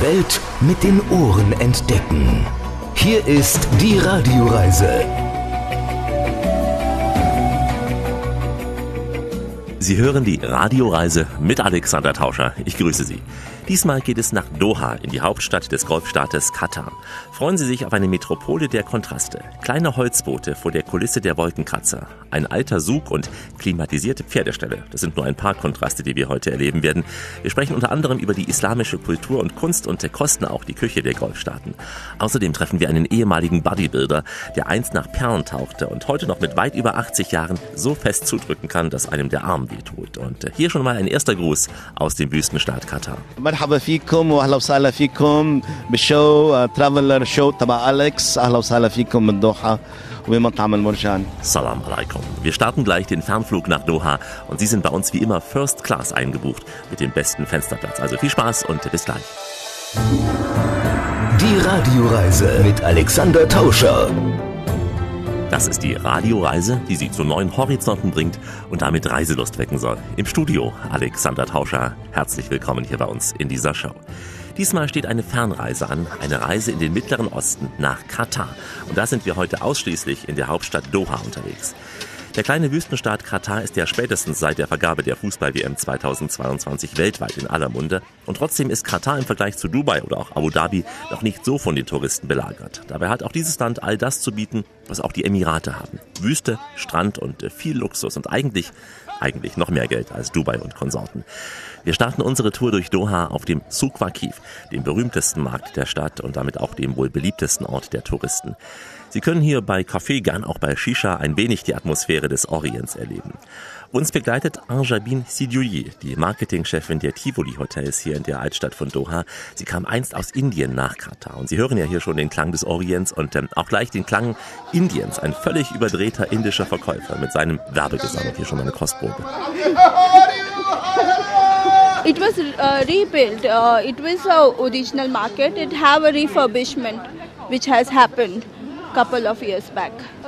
Welt mit den Ohren entdecken. Hier ist die Radioreise. Sie hören die Radioreise mit Alexander Tauscher. Ich grüße Sie. Diesmal geht es nach Doha, in die Hauptstadt des Golfstaates Katar. Freuen Sie sich auf eine Metropole der Kontraste. Kleine Holzboote vor der Kulisse der Wolkenkratzer. Ein alter Sug und klimatisierte Pferdeställe. Das sind nur ein paar Kontraste, die wir heute erleben werden. Wir sprechen unter anderem über die islamische Kultur und Kunst und kosten auch die Küche der Golfstaaten. Außerdem treffen wir einen ehemaligen Bodybuilder, der einst nach Perlen tauchte und heute noch mit weit über 80 Jahren so fest zudrücken kann, dass einem der Arm wehtut. Und hier schon mal ein erster Gruß aus dem Wüstenstaat Katar. مرحبا فيكم واهلا وسهلا فيكم بالشو ترافلر شو تبع اليكس اهلا وسهلا فيكم من دوحه وبمطعم المرجان Salam alaikum. Wir starten gleich den Fernflug nach Doha und Sie sind bei uns wie immer First Class eingebucht mit dem besten Fensterplatz. Also viel Spaß und bis gleich. Die Radioreise mit Alexander Tauscher. Das ist die Radioreise, die Sie zu neuen Horizonten bringt und damit Reiselust wecken soll. Im Studio Alexander Tauscher. Herzlich willkommen hier bei uns in dieser Show. Diesmal steht eine Fernreise an, eine Reise in den Mittleren Osten nach Katar. Und da sind wir heute ausschließlich in der Hauptstadt Doha unterwegs. Der kleine Wüstenstaat Katar ist ja spätestens seit der Vergabe der Fußball-WM 2022 weltweit in aller Munde. Und trotzdem ist Katar im Vergleich zu Dubai oder auch Abu Dhabi noch nicht so von den Touristen belagert. Dabei hat auch dieses Land all das zu bieten, was auch die Emirate haben. Wüste, Strand und äh, viel Luxus und eigentlich, eigentlich noch mehr Geld als Dubai und Konsorten. Wir starten unsere Tour durch Doha auf dem Souk Waqif, dem berühmtesten Markt der Stadt und damit auch dem wohl beliebtesten Ort der Touristen. Sie können hier bei Kaffee, gern auch bei Shisha, ein wenig die Atmosphäre des Orients erleben. Uns begleitet Anjabin Sidioui, die Marketingchefin der Tivoli Hotels hier in der Altstadt von Doha. Sie kam einst aus Indien nach Katar und Sie hören ja hier schon den Klang des Orients und ähm, auch gleich den Klang Indiens. Ein völlig überdrehter indischer Verkäufer mit seinem Werbegesang. Hier schon mal eine Kostprobe. It was uh, rebuilt. Uh, it was a original market. It have a refurbishment, which has happened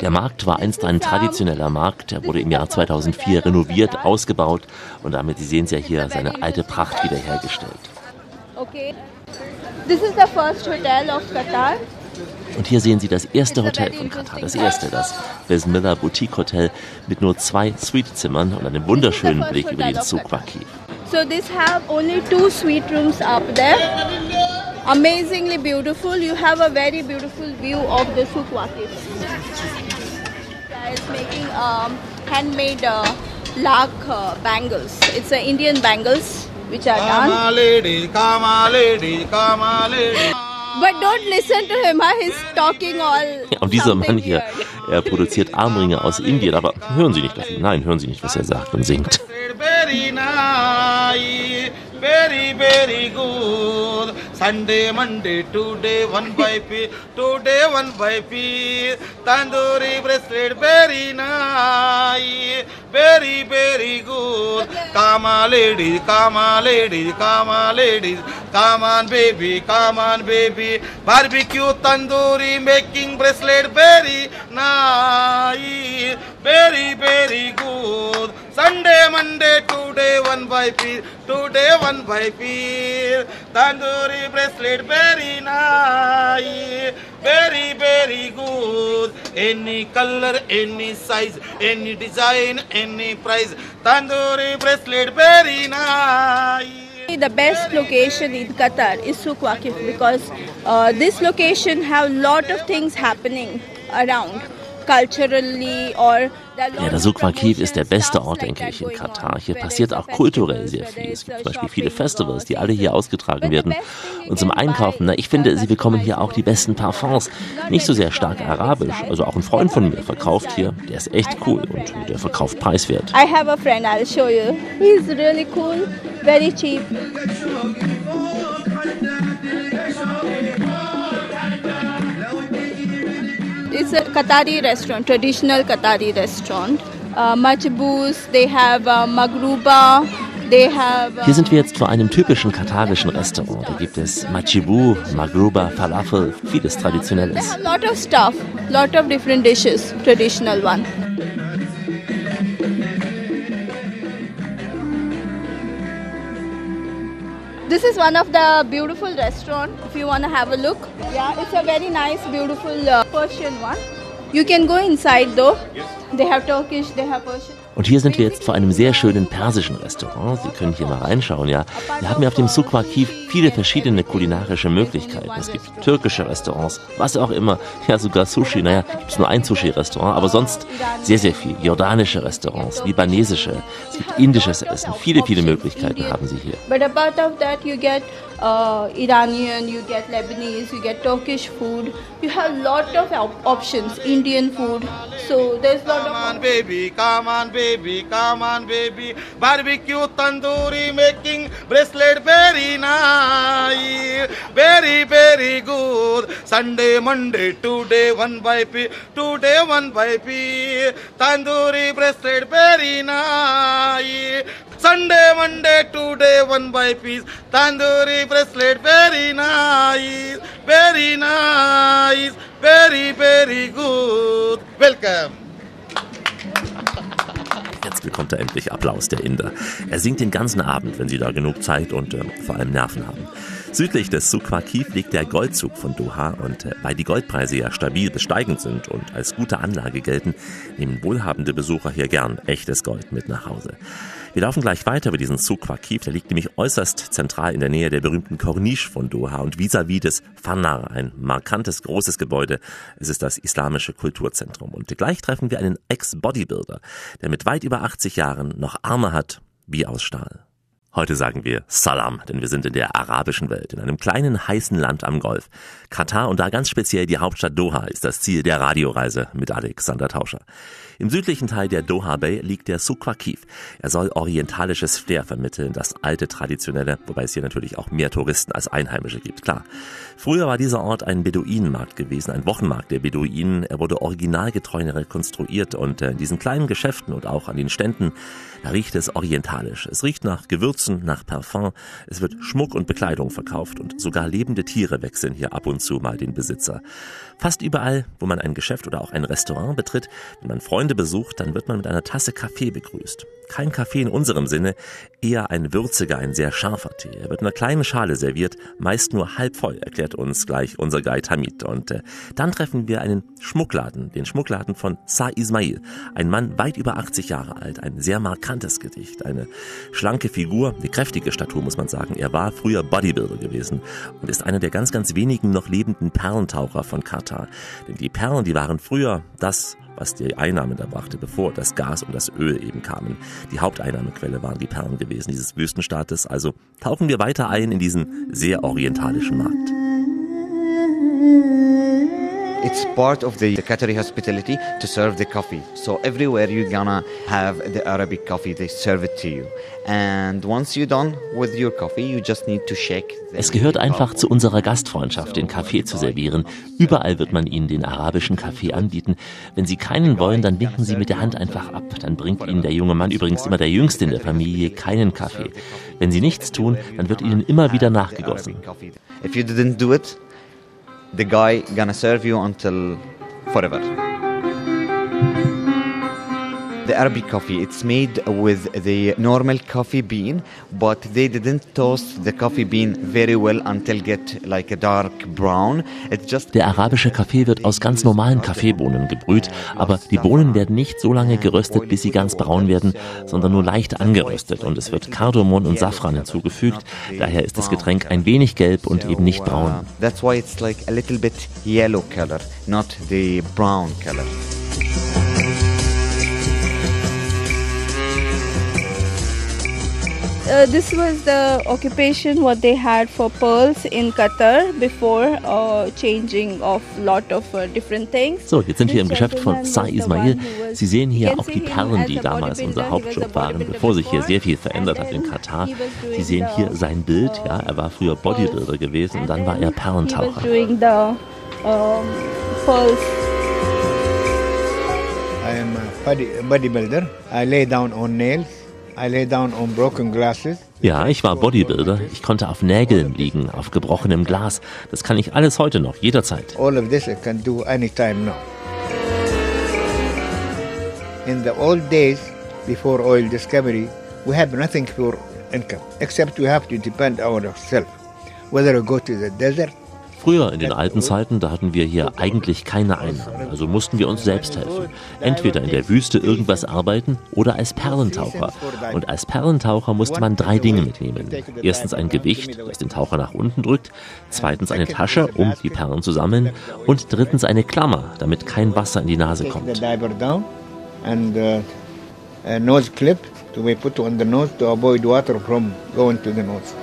Der Markt war einst ein traditioneller Markt. Er wurde im Jahr 2004 renoviert, ausgebaut und damit, Sie sehen es ja hier, seine alte Pracht wiederhergestellt. Okay. This is the first hotel of Qatar. Und hier sehen Sie das erste Hotel von Katar, das erste, das Besmilla Boutique Hotel mit nur zwei Suitezimmern und einem wunderschönen Blick über den Souk Waqif. So this have only two suite rooms up there. Amazingly beautiful. You have a very beautiful view of the Souk Waqif. It's making um, handmade uh, lak uh, bangles. It's uh, Indian bangles which are done. Come on, lady, come on, lady, come on, lady. But don't listen to him. He's talking all. Ja, und dieser Mann hier, er produziert Armringe aus Indien, aber hören Sie nicht auf ihn. Nein, hören Sie nicht, was er sagt und singt. Very nice, very, very good. Sunday, Monday, today, one by piece, today, one by piece. Tandoori bracelet, very nice, very, very good. Come on, ladies, come on, ladies, come on, ladies. Come on, baby, come on, baby. Barbecue tandoori making bracelet, very nice, very, very good. Sunday, Monday, today, one by piece, today, one by piece. Tandoori bracelet, very nice, very, very good. Any color, any size, any design, any price. Tandoori bracelet, very nice. The best location in Qatar is Souk Waqif because uh, this location have lot of things happening around Ja, der Souk Waqif ist der beste Ort, denke ich, in Katar. Hier passiert auch kulturell sehr viel. Es gibt zum Beispiel viele Festivals, die alle hier ausgetragen werden. Und zum Einkaufen, na, ich finde, Sie bekommen hier auch die besten Parfums. Nicht so sehr stark arabisch. Also auch ein Freund von mir verkauft hier, der ist echt cool und der verkauft preiswert. I have a friend, I'll show you. He's really cool, very cheap. It's a Qatari restaurant, traditional Qatari restaurant. Uh, they have uh, Magruba, they have. Uh, Hier sind wir jetzt vor einem typischen katarischen Restaurant. Da gibt es Machibu, Magruba, Falafel, vieles they Traditionelles. lot of stuff, lot of different dishes, traditional one. This is one of the beautiful restaurant. If you want to have a look, yeah, it's a very nice, beautiful uh, Persian one. You can go inside though. Yes. They have Turkish, they have Persian. Und hier sind wir jetzt vor einem sehr schönen persischen Restaurant. Sie können hier mal reinschauen, ja. Wir haben hier auf dem Suk Waqif viele verschiedene kulinarische Möglichkeiten. Es gibt türkische Restaurants, was auch immer. Ja, sogar Sushi. Naja, gibt es nur ein Sushi-Restaurant, aber sonst sehr, sehr viel. Jordanische Restaurants, libanesische, es gibt indisches Essen. Viele, viele Möglichkeiten haben Sie hier. But apart of that, you get uh, Iranian, you get Lebanese, you get Turkish food. You have lot of op- options, Indian food. So there's lot Come on, of baby, come on, baby, come on, baby. Barbecue tandoori making bracelet very nice, very, very good. Sunday, Monday, today one by P, today one by P. Tandoori bracelet very nice. Sunday, Monday, today one by piece. Tandoori bracelet very nice, very nice, very, very good. Welcome. Jetzt bekommt er endlich Applaus, der Inder. Er singt den ganzen Abend, wenn Sie da genug Zeit und äh, vor allem Nerven haben. Südlich des Suk Waqif liegt der Goldzug von Doha und äh, weil die Goldpreise ja stabil bis steigend sind und als gute Anlage gelten, nehmen wohlhabende Besucher hier gern echtes Gold mit nach Hause. Wir laufen gleich weiter über diesen Suk Waqif, der liegt nämlich äußerst zentral in der Nähe der berühmten Corniche von Doha und vis-à-vis des Fanar, ein markantes großes Gebäude. Es ist das islamische Kulturzentrum und gleich treffen wir einen Ex-Bodybuilder, der mit weit über 80 Jahren noch Arme hat wie aus Stahl. Heute sagen wir Salam, denn wir sind in der arabischen Welt, in einem kleinen heißen Land am Golf. Katar und da ganz speziell die Hauptstadt Doha ist das Ziel der Radioreise mit Alexander Tauscher. Im südlichen Teil der Doha Bay liegt der Suk Waqif. Er soll orientalisches Flair vermitteln, das alte traditionelle, wobei es hier natürlich auch mehr Touristen als Einheimische gibt, klar. Früher war dieser Ort ein Beduinenmarkt gewesen, ein Wochenmarkt der Beduinen. Er wurde originalgetreu rekonstruiert und in diesen kleinen Geschäften und auch an den Ständen, riecht es orientalisch. Es riecht nach Gewürzen, nach Parfum. Es wird Schmuck und Bekleidung verkauft und sogar lebende Tiere wechseln hier ab und zu mal den Besitzer. Fast überall, wo man ein Geschäft oder auch ein Restaurant betritt, wenn man Freunde besucht, dann wird man mit einer Tasse Kaffee begrüßt. Kein Kaffee in unserem Sinne, eher ein würziger, ein sehr scharfer Tee. Er wird in einer kleinen Schale serviert, meist nur halb voll, erklärt uns gleich unser Guide Hamid. Und äh, dann treffen wir einen Schmuckladen, den Schmuckladen von Sa Ismail. Ein Mann weit über 80 Jahre alt, ein sehr markantes Gedicht, eine schlanke Figur, eine kräftige Statur muss man sagen. Er war früher Bodybuilder gewesen und ist einer der ganz, ganz wenigen noch lebenden Perlentaucher von Katar. Denn die Perlen, die waren früher das, was die Einnahmen da brachte, bevor das Gas und das Öl eben kamen. Die Haupteinnahmequelle waren die Perlen gewesen dieses Wüstenstaates. Also tauchen wir weiter ein in diesen sehr orientalischen Markt. It's part of the, the Qatari hospitality to serve the coffee. So everywhere you're gonna have the Arabic coffee, they serve it to you. And once you're done with your coffee, you just need to shake. the- Es gehört einfach zu unserer Gastfreundschaft, den Kaffee zu servieren. Überall wird man Ihnen den arabischen Kaffee anbieten. Wenn Sie keinen wollen, dann winken Sie mit der Hand einfach ab. Dann bringt Ihnen der junge Mann, übrigens immer der Jüngste in der Familie, keinen Kaffee. Wenn Sie nichts tun, dann wird Ihnen immer wieder nachgegossen. If you didn't do it, the guy gonna serve you until forever. The Arabic coffee, it's made with the normal coffee bean, but they didn't toast the coffee bean very well until get like a dark brown. It's just Der arabische Kaffee wird aus ganz normalen Kaffeebohnen gebrüht, aber die Bohnen werden nicht so lange geröstet, bis sie ganz braun werden, sondern nur leicht angeröstet und es wird Kardamom und Safran hinzugefügt. Daher ist das Getränk ein wenig gelb und eben nicht braun. That's why it's like a little bit yellow color, not the brown color. Uh, this was the occupation what they had for pearls in Qatar before uh, changing of lot of uh, different things. So, jetzt sind wir im Geschäft von gentleman Sa was the Ismail. Sie sehen You hier auch die Perlen, die damals unser He was a Hauptjob waren, bodybuilder bevor sich hier before. sehr viel verändert And hat in then Katar. he was doing Sie sehen hier sein Bild, uh, ja, er war früher Bodybuilder gewesen und dann war er Perlentaucher. doing the pearls. I am a body, bodybuilder. I lay down on nails. I lay down on broken glasses. Ja, ich war Bodybuilder. Ich konnte auf Nägeln liegen, auf gebrochenem Glas. Das kann ich alles heute noch, jederzeit. All of this I can do anytime now. In the old days, before oil discovery, we had nothing for income. Except we have to depend on ourselves. Whether we go to the desert, Früher in den alten Zeiten, da hatten wir hier eigentlich keine Einnahmen, also mussten wir uns selbst helfen. Entweder in der Wüste irgendwas arbeiten oder als Perlentaucher. Und als Perlentaucher musste man drei Dinge mitnehmen. Erstens ein Gewicht, das den Taucher nach unten drückt, zweitens eine Tasche, um die Perlen zu sammeln und drittens eine Klammer, damit kein Wasser in die Nase kommt. uh, nose clip to be put on the nose to avoid water from going to the nose.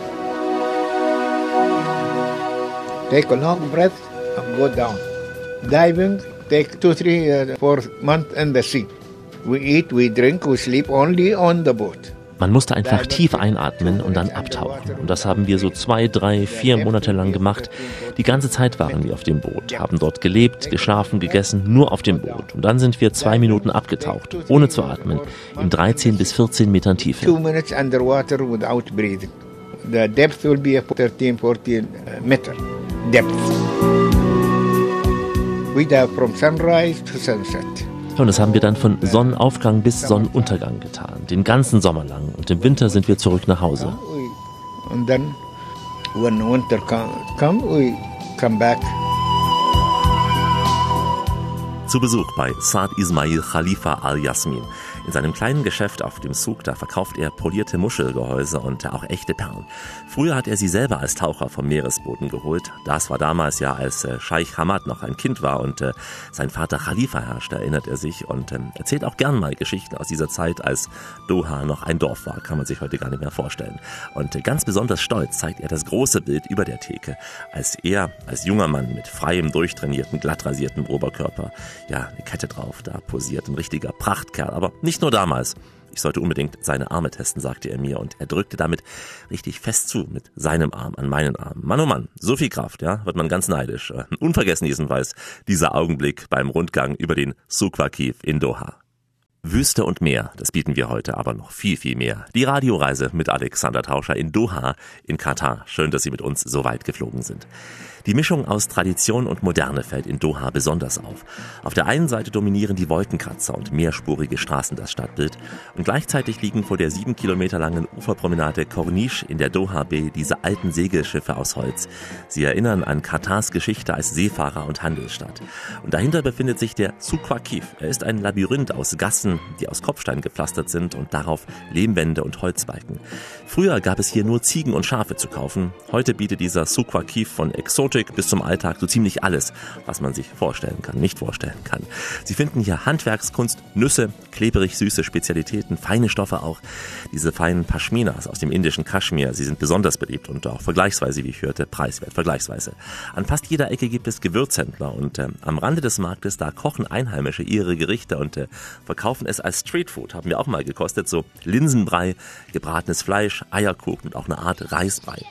Take a long breath and go down. Diving, take two, three, uh, four months in the sea. We eat, we drink, we sleep only on the boat. Man musste einfach tief einatmen und dann abtauchen. Und das haben wir so zwei, drei, vier Monate lang gemacht. Die ganze Zeit waren wir auf dem Boot, haben dort gelebt, geschlafen, gegessen, nur auf dem Boot. Und dann sind wir zwei Minuten abgetaucht, ohne zu atmen, in 13 bis 14 Metern Tiefe. Two minutes underwater without breathing. The depth will be 13, 14 uh, meter depth. We dive from sunrise to sunset. Und das haben wir dann von Sonnenaufgang bis Sonnenuntergang getan, den ganzen Sommer lang. Und im Winter sind wir zurück nach Hause. And then when winter come, come, we come back. Zu Besuch bei Saad Ismail Khalifa Al-Yasmin. In seinem kleinen Geschäft auf dem Souk, da verkauft er polierte Muschelgehäuse und auch echte Perlen. Früher hat er sie selber als Taucher vom Meeresboden geholt. Das war damals ja, als äh, Scheich Hamad noch ein Kind war und äh, sein Vater Khalifa herrschte, erinnert er sich und ähm, erzählt auch gern mal Geschichten aus dieser Zeit, als Doha noch ein Dorf war. Kann man sich heute gar nicht mehr vorstellen. Und äh, ganz besonders stolz zeigt er das große Bild über der Theke, als er als junger Mann mit freiem, durchtrainierten, glatt rasierten Oberkörper, ja, eine Kette drauf, da posiert, ein richtiger Prachtkerl, aber nicht nur damals. Ich sollte unbedingt seine Arme testen, sagte er mir, und er drückte damit richtig fest zu, mit seinem Arm an meinen Arm. Mann, oh Mann, so viel Kraft, ja, wird man ganz neidisch. Äh, Unvergessen jedenfalls dieser Augenblick beim Rundgang über den Suqua-Kiv in Doha. Wüste und Meer, das bieten wir heute, aber noch viel, viel mehr. Die Radioreise mit Alexander Tauscher in Doha in Katar. Schön, dass Sie mit uns so weit geflogen sind. Die Mischung aus Tradition und Moderne fällt in Doha besonders auf. Auf der einen Seite dominieren die Wolkenkratzer und mehrspurige Straßen das Stadtbild und gleichzeitig liegen vor der sieben Kilometer langen Uferpromenade Corniche in der Doha Bay diese alten Segelschiffe aus Holz. Sie erinnern an Katars Geschichte als Seefahrer und Handelsstadt. Und dahinter befindet sich der Suqua Kif. Er ist ein Labyrinth aus Gassen, die aus Kopfstein gepflastert sind und darauf Lehmwände und Holzbalken. Früher gab es hier nur Ziegen und Schafe zu kaufen. Heute bietet dieser Suqua Kif von Exotik bis zum Alltag so ziemlich alles, was man sich vorstellen kann, nicht vorstellen kann. Sie finden hier Handwerkskunst, Nüsse, klebrig süße Spezialitäten, feine Stoffe auch. Diese feinen Pashminas aus dem indischen Kaschmir, sie sind besonders beliebt und auch vergleichsweise, wie ich hörte, preiswert, vergleichsweise. An fast jeder Ecke gibt es Gewürzhändler und äh, am Rande des Marktes, da kochen Einheimische ihre Gerichte und äh, verkaufen es als Streetfood, haben wir auch mal gekostet, so Linsenbrei, gebratenes Fleisch, Eierkuchen und auch eine Art Reisbrei.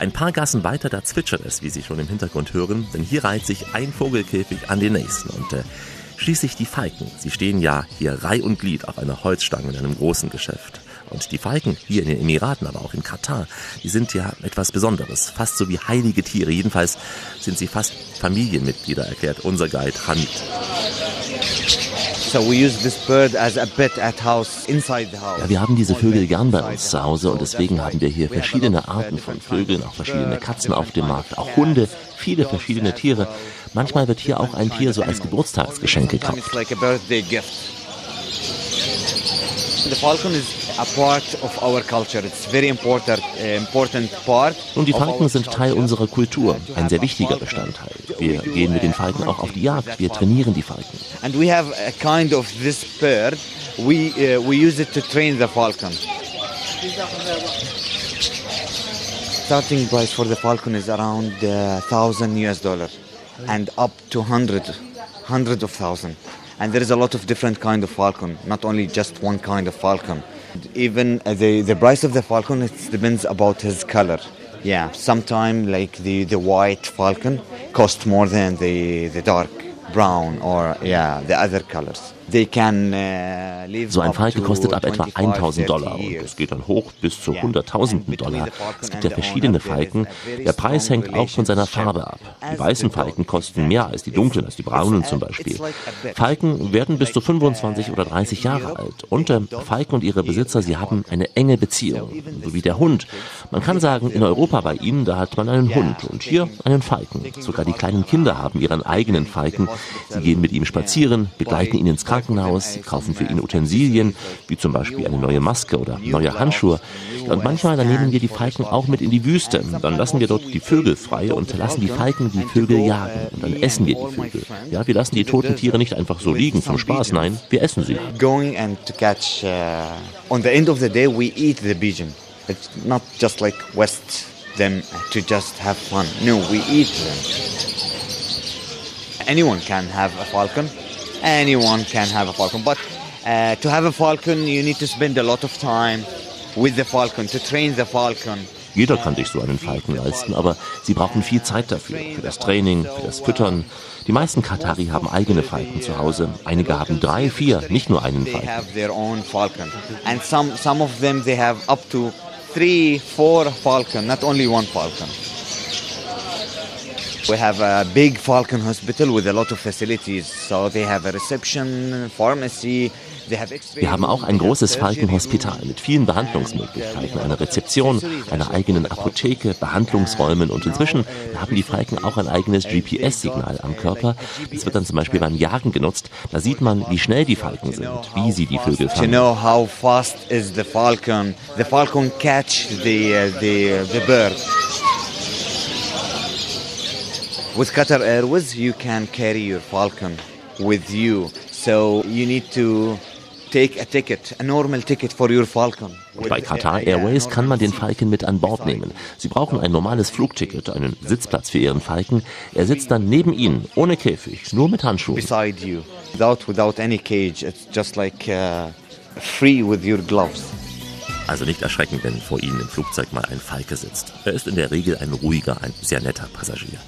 Ein paar Gassen weiter, da zwitschert es, wie Sie schon im Hintergrund hören, denn hier reiht sich ein Vogelkäfig an den nächsten und äh, schließlich die Falken. Sie stehen ja hier Reih und Glied auf einer Holzstange in einem großen Geschäft. Und die Falken hier in den Emiraten, aber auch in Katar, die sind ja etwas Besonderes, fast so wie heilige Tiere. Jedenfalls sind sie fast Familienmitglieder, erklärt unser Guide Hamid. So we use this bird as a pet at house, inside the house. Ja, wir haben diese Vögel gern bei uns zu Hause und deswegen haben wir hier verschiedene Arten von Vögeln, auch verschiedene Katzen auf dem Markt, auch Hunde, viele verschiedene Tiere. Manchmal wird hier auch ein Tier so als Geburtstagsgeschenk gekauft. It's like a birthday gift. The falcon is a part of our culture. It's very important, uh, important part. Nun, die Falken sind. Teil unserer Kultur, ein sehr wichtiger. Bestandteil. Wir gehen mit den Falken auch auf die Jagd, wir trainieren die Falken. And we have a kind of this bird. We uh, we use it to train the falcon. Starting price for the falcon is around uh, thousand US dollar, and up to hundred, hundred of thousand. And there is a lot of different kind of falcon, not only just one kind of falcon. Even uh, the the price of the falcon it depends about his color. Yeah, sometimes like the the white falcon cost more than the the dark brown or yeah the other colors. Uh, live So ein to kostet ab etwa 25, 1000 Dollar 30 und es geht dann hoch bis zu Yeah. hunderttausenden And between Dollar. the falcon Es gibt ja verschiedene Falken. Der Preis hängt auch von seiner. Farbe ab. Die weißen Falken kosten mehr als die dunklen, als die braunen zum Beispiel. Falken werden bis zu 25 oder 30 Jahre alt. Und äh, Falken und ihre Besitzer, sie haben eine enge Beziehung, so wie der Hund. Man kann sagen, in Europa bei ihnen, da hat man einen Hund und hier einen Falken. Sogar die kleinen Kinder haben ihren eigenen Falken. Sie gehen mit ihm spazieren, begleiten ihn ins Krankenhaus, sie kaufen für ihn Utensilien, wie zum Beispiel eine neue Maske oder neue Handschuhe. Und manchmal, dann nehmen wir die Falken auch mit in die Wüste. Dann lassen wir dort die Vögel frei und lassen die Falken die Vögel jagen. Und dann essen wir die Vögel. Ja, wir lassen die toten Tiere nicht einfach so liegen zum Spaß, nein, wir essen sie. going and to catch. Uh, on the end of the day, we eat the pigeon. It's not just like West them to just have fun. No, we eat them. Anyone can have a falcon. Anyone can have a falcon. But uh, to have a falcon, you need to spend a lot of time with the falcon to train the falcon. Jeder kann sich so einen Falken leisten, aber sie brauchen viel Zeit dafür. Für das Training, für das Füttern. Die meisten Katari haben eigene Falken zu Hause. Einige haben drei, vier, nicht nur einen Falken. and some some of them they have up to three, four falcon, not only one falcon. We have a big falcon hospital with a lot of facilities. So they have a reception, pharmacy. Wir haben auch ein großes Falkenhospital mit vielen Behandlungsmöglichkeiten, einer Rezeption, einer eigenen Apotheke, Behandlungsräumen und inzwischen haben die Falken auch ein eigenes GPS-Signal am Körper. Das wird dann zum Beispiel beim Jagen genutzt. Da sieht man, wie schnell die Falken sind, wie sie die Vögel fangen. falcon, the falcon catch the uh, the the bird. With Qatar Airways, you can carry your falcon with you, so you need to take a ticket, a normal ticket for your falcon. Bei Qatar Airways kann man den Falken mit an Bord nehmen. Sie brauchen ein normales Flugticket, einen Sitzplatz für ihren Falken. Er sitzt dann neben Ihnen, ohne Käfig, nur mit Handschuhen. beside you, without without any cage. It's just like uh, free with your gloves. Also nicht erschrecken, wenn vor Ihnen im Flugzeug mal ein Falke sitzt. Er ist in der Regel ein ruhiger, ein sehr netter Passagier.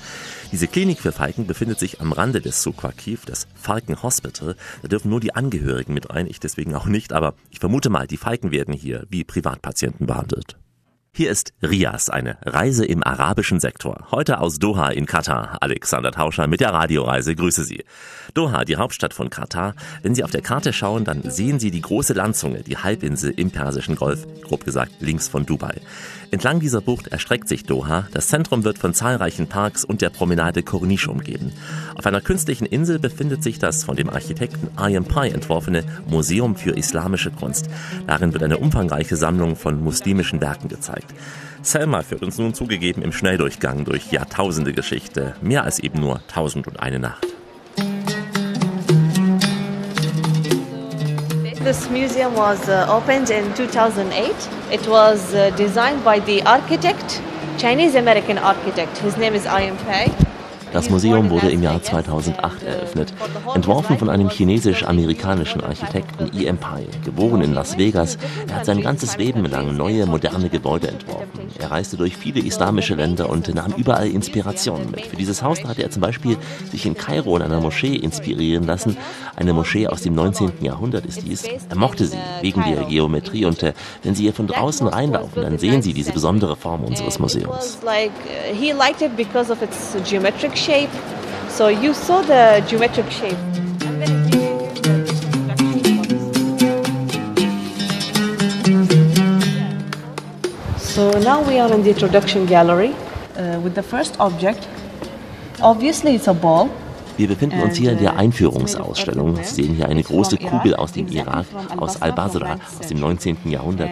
Diese Klinik für Falken befindet sich am Rande des Suqaqiv, das Falken Hospital. Da dürfen nur die Angehörigen mit rein, ich deswegen auch nicht, aber ich vermute mal, die Falken werden hier wie Privatpatienten behandelt. Hier ist Rias, eine Reise im arabischen Sektor. Heute aus Doha in Katar. Alexander Tauscher mit der Radioreise. Grüße Sie. Doha, die Hauptstadt von Katar. Wenn Sie auf der Karte schauen, dann sehen Sie die große Landzunge, die Halbinsel im Persischen Golf. Grob gesagt links von Dubai. Entlang dieser Bucht erstreckt sich Doha. Das Zentrum wird von zahlreichen Parks und der Promenade Corniche umgeben. Auf einer künstlichen Insel befindet sich das von dem Architekten Ayam Pai entworfene Museum für islamische Kunst. Darin wird eine umfangreiche Sammlung von muslimischen Werken gezeigt. Selma führt uns nun zugegeben im Schnelldurchgang durch Jahrtausende Geschichte, mehr als eben nur Tausend und eine Nacht. This museum was uh, opened in 2008. It was uh, designed by the architect, Chinese American architect. His name is Ian Pei. Das Museum wurde im Jahr 2008 eröffnet, entworfen von einem chinesisch-amerikanischen Architekten E.M. Pai, geboren in Las Vegas. Er hat sein ganzes Leben lang neue, moderne Gebäude entworfen. Er reiste durch viele islamische Länder und nahm überall Inspirationen mit. Für dieses Haus hat er zum Beispiel sich in Kairo in einer Moschee inspirieren lassen. Eine Moschee aus dem 19. Jahrhundert ist dies. Er mochte sie wegen der Geometrie und äh, wenn Sie hier von draußen reinlaufen, dann sehen Sie diese besondere Form unseres Museums. he liked it because of its geometric shape. So you saw the geometric shape. So now we are in the introduction gallery uh, with the first object. Obviously, it's a ball. Wir befinden uns hier in der Einführungsausstellung. Sie sehen hier eine große Kugel aus dem Irak, aus Al-Basra, aus dem 19. Jahrhundert.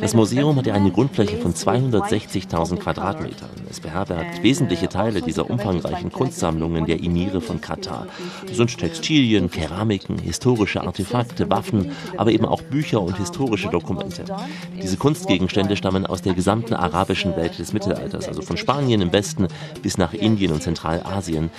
Das Museum hat eine Grundfläche von 260.000 Quadratmetern. Es beherbergt wesentliche Teile dieser umfangreichen Kunstsammlungen der Emire von Katar. Das sind Textilien, Keramiken, historische Artefakte, Waffen, aber eben auch Bücher und historische Dokumente. Diese Kunstgegenstände stammen aus der gesamten arabischen Welt des Mittelalters, also von Spanien im Westen bis nach Indien und Zentralasien.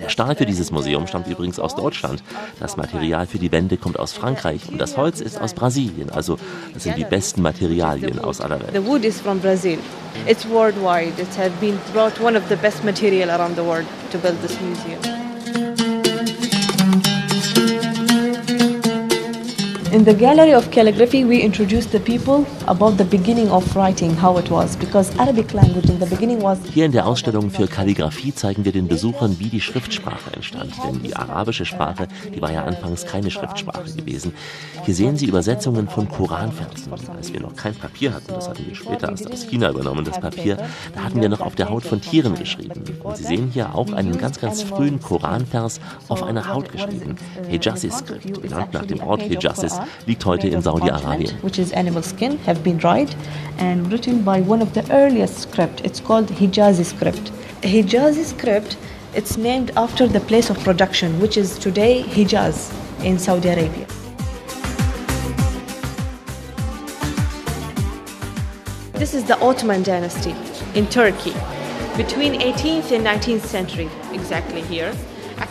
Der Stahl für dieses Museum stammt übrigens aus Deutschland. Das Material für die Wände kommt aus Frankreich und das Holz ist aus Brasilien. Also das sind die besten Materialien aus aller Welt. The wood is from Brazil. It's worldwide. It has been brought one of the best material around the world to build this museum. In the gallery of calligraphy, we introduce the people about the beginning of writing, how it was, because Arabic language in the beginning was. Hier in der Ausstellung für Kalligraphie zeigen wir den Besuchern, wie die Schriftsprache entstand. Denn die arabische Sprache, die war ja anfangs keine Schriftsprache gewesen. Hier sehen Sie Übersetzungen von Koranversen. Als wir noch kein Papier hatten, das hatten wir später erst aus China übernommen, das Papier, da hatten wir noch auf der Haut von Tieren geschrieben. Und Sie sehen hier auch einen ganz, ganz frühen Koranvers auf einer Haut geschrieben. Hejazi-Skript, benannt nach dem Ort Hejazis, liegt heute in Saudi-Arabien. Which is animal skin, have been dried and written by one of the earliest script. It's called Hijazi script. Hijazi script, it's named after the place of production, which is today Hijaz in Saudi Arabia. This is the Ottoman dynasty in Turkey between 18th and 19th century, exactly here.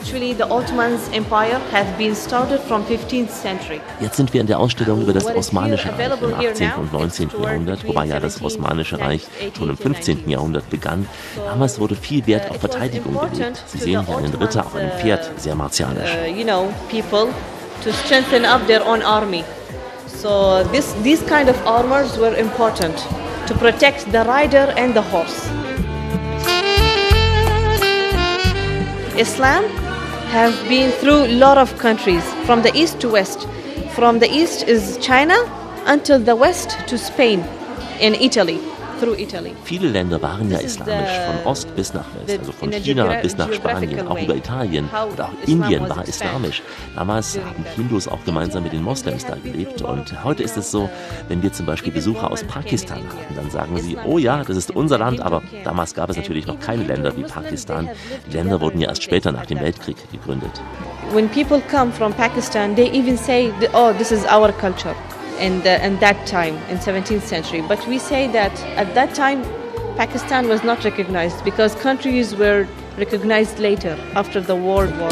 Actually, the Ottoman Empire has been started from 15th century. Jetzt sind wir in der Ausstellung über das Osmanische Reich im 18. und 19. Jahrhundert, wobei ja das Osmanische Reich schon im 15. Jahrhundert begann. Damals wurde viel Wert auf Verteidigung gelegt. Sie sehen hier einen Ritter auf einem Pferd, sehr martialisch. Uh, you know, people to strengthen up their own army. So this, these kind of armors were important to protect the rider and the horse. Islam have been through a lot of countries from the east to west. From the east is China until the west to Spain in Italy. Viele Länder waren ja islamisch, von Ost bis nach West, also von China bis nach Spanien, auch über Italien und auch Indien war islamisch. Damals haben. Hindus auch gemeinsam mit den Moslems da gelebt und heute ist es so, wenn wir zum Beispiel Besucher aus Pakistan haben, dann sagen sie, oh ja, das ist unser Land, aber damals gab es natürlich noch keine Länder wie Pakistan. Die Länder wurden ja erst später nach dem Weltkrieg gegründet. when people come from Pakistan, they even say, "Oh, this is our culture," in the, in that time in 17th century. But we say that at that time, Pakistan was not recognized because countries were recognized later after the World War.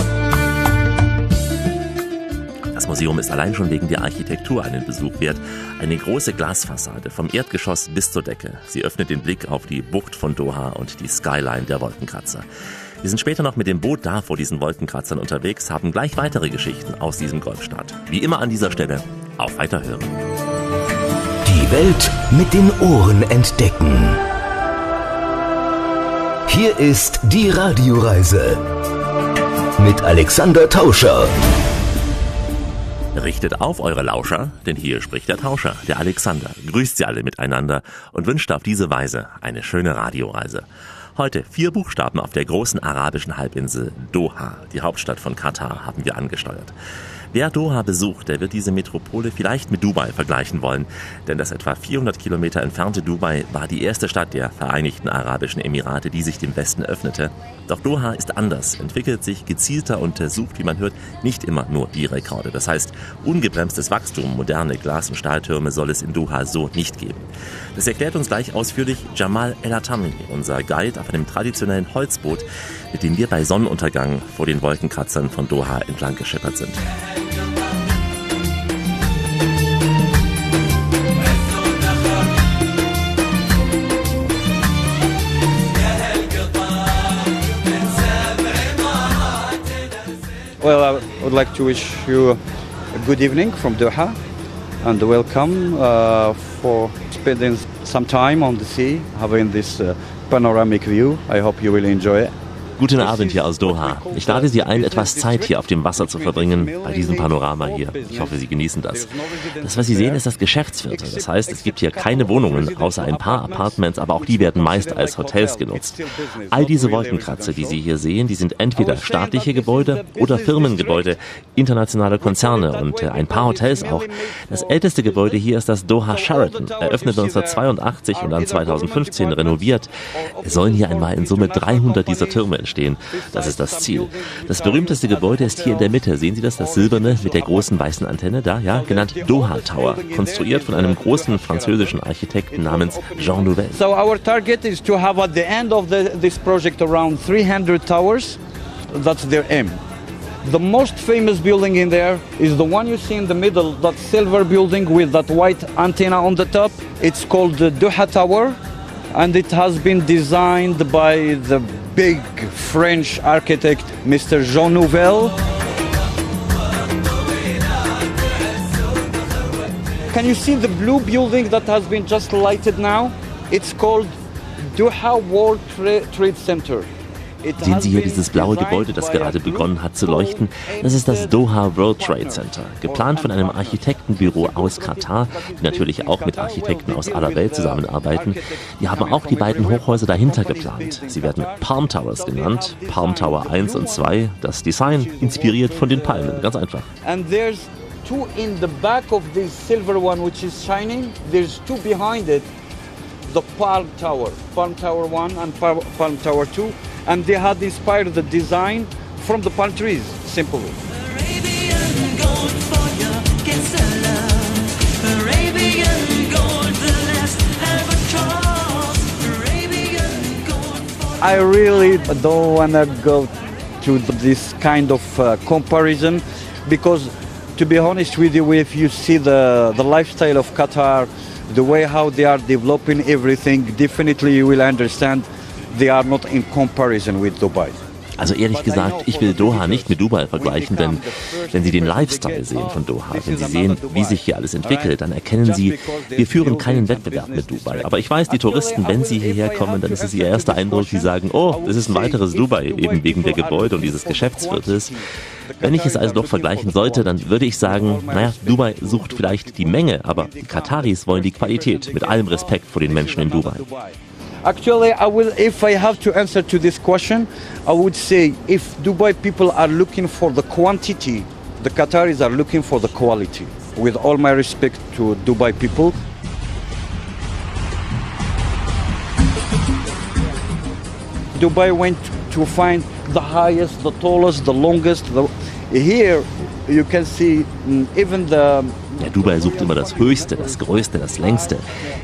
Das Museum ist allein schon wegen der Architektur einen Besuch wert. Eine große Glasfassade vom Erdgeschoss bis zur Decke. Sie öffnet den Blick auf die Bucht von Doha und die Skyline der Wolkenkratzer. Wir sind später noch mit dem Boot da vor diesen Wolkenkratzern unterwegs, haben gleich weitere Geschichten aus diesem Golfstaat. Wie immer an dieser Stelle, auf Weiterhören. Die Welt mit den Ohren entdecken. Hier ist die Radioreise mit Alexander Tauscher. Richtet auf eure Lauscher, denn hier spricht der Tauscher, der Alexander, grüßt sie alle miteinander und wünscht auf diese Weise eine schöne Radioreise. Heute vier Buchstaben auf der großen arabischen Halbinsel Doha, die Hauptstadt von Katar, haben wir angesteuert. Wer Doha besucht, der wird diese Metropole vielleicht mit Dubai vergleichen wollen, denn das etwa 400 Kilometer entfernte Dubai war die erste Stadt der Vereinigten Arabischen Emirate, die sich dem Westen öffnete. Doch Doha ist anders, entwickelt sich gezielter und sucht, wie man hört, nicht immer nur die Rekorde. Das heißt, ungebremstes Wachstum, moderne Glas- und Stahltürme soll es in Doha so nicht geben. Das erklärt uns gleich ausführlich Jamal El Atami, unser Guide auf einem traditionellen Holzboot, mit dem wir bei Sonnenuntergang vor den Wolkenkratzern von Doha entlang geschippert sind. Well, I would like to wish you a good evening from Doha and welcome uh, for spending some time on the sea, having this uh, panoramic view. I hope you will enjoy it. Guten Abend hier aus Doha. Ich lade Sie ein, etwas Zeit hier auf dem Wasser zu verbringen, bei diesem Panorama hier. Ich hoffe, Sie genießen das. Das, was Sie sehen, ist das Geschäftsviertel. Das heißt, es gibt hier keine Wohnungen, außer ein paar Apartments, aber auch die werden meist als Hotels genutzt. All diese Wolkenkratzer, die Sie hier sehen, die sind entweder staatliche Gebäude oder Firmengebäude, internationale Konzerne und äh, ein paar Hotels auch. Das älteste Gebäude hier ist das Doha Sheraton, eröffnet 1982 und dann 2015 renoviert. Es sollen hier einmal in Summe 300 dieser Türme entstehen. Das ist das Ziel. Das berühmteste Gebäude ist hier in der Mitte. Sehen Sie das? Das silberne mit der großen weißen Antenne da? Ja, genannt Doha Tower. Konstruiert von einem großen französischen Architekten namens Jean Nouvel. So our target is to have at the end of the, this project around 300 towers. That's their aim. The most famous building in there is the one you see in the middle, that silver building with that white antenna on the top. It's called the Doha Tower and it has been designed by the big French architect Mr. Jean Nouvel. Can you see the blue building that has been just lighted now? It's called Doha World Trade Center. Sehen Sie hier dieses blaue Gebäude, das gerade begonnen hat zu leuchten? Das ist das Doha World Trade Center, geplant von einem Architektenbüro aus Katar, die natürlich auch mit Architekten aus aller Welt zusammenarbeiten. Die haben auch die beiden Hochhäuser dahinter geplant. Sie werden Palm Towers genannt, Palm Tower 1 und 2. Das Design inspiriert von den Palmen, ganz einfach. Two in the back of this silver one, which is shining. There's two behind it, the Palm Tower, Palm Tower 1 and Palm Tower 2. And they had inspired the design from the palm trees, simply. Arabian gold for you, gets the love. Arabian gold, the last albatross. Arabian gold for I really don't want to go to this kind of uh, comparison because, to be honest with you, if you see the, the lifestyle of Qatar, the way how they are developing everything, definitely you will understand they are not in comparison with Dubai. Also ehrlich gesagt, ich will Doha nicht mit Dubai vergleichen, denn wenn Sie den Lifestyle sehen von Doha, wenn Sie sehen, wie sich hier alles entwickelt, dann erkennen Sie, wir führen keinen Wettbewerb mit Dubai. Aber ich weiß, die Touristen, wenn sie hierher kommen, dann ist es ihr erster Eindruck, die sagen, oh, das ist ein weiteres Dubai, eben wegen der Gebäude und dieses Geschäftsviertels. Wenn ich es also doch vergleichen sollte, dann würde ich sagen, naja, Dubai sucht vielleicht die Menge, aber Kataris wollen die Qualität, mit allem Respekt vor den Menschen in Dubai. Actually, I will, if I have to answer to this question, I would say if Dubai people are looking for the quantity, the Qataris are looking for the quality. With all my respect to Dubai people, Dubai went to find the highest, the tallest, the longest. The, here you can see mm, even the Ja, Dubai sucht immer das Höchste, das Größte, das Längste.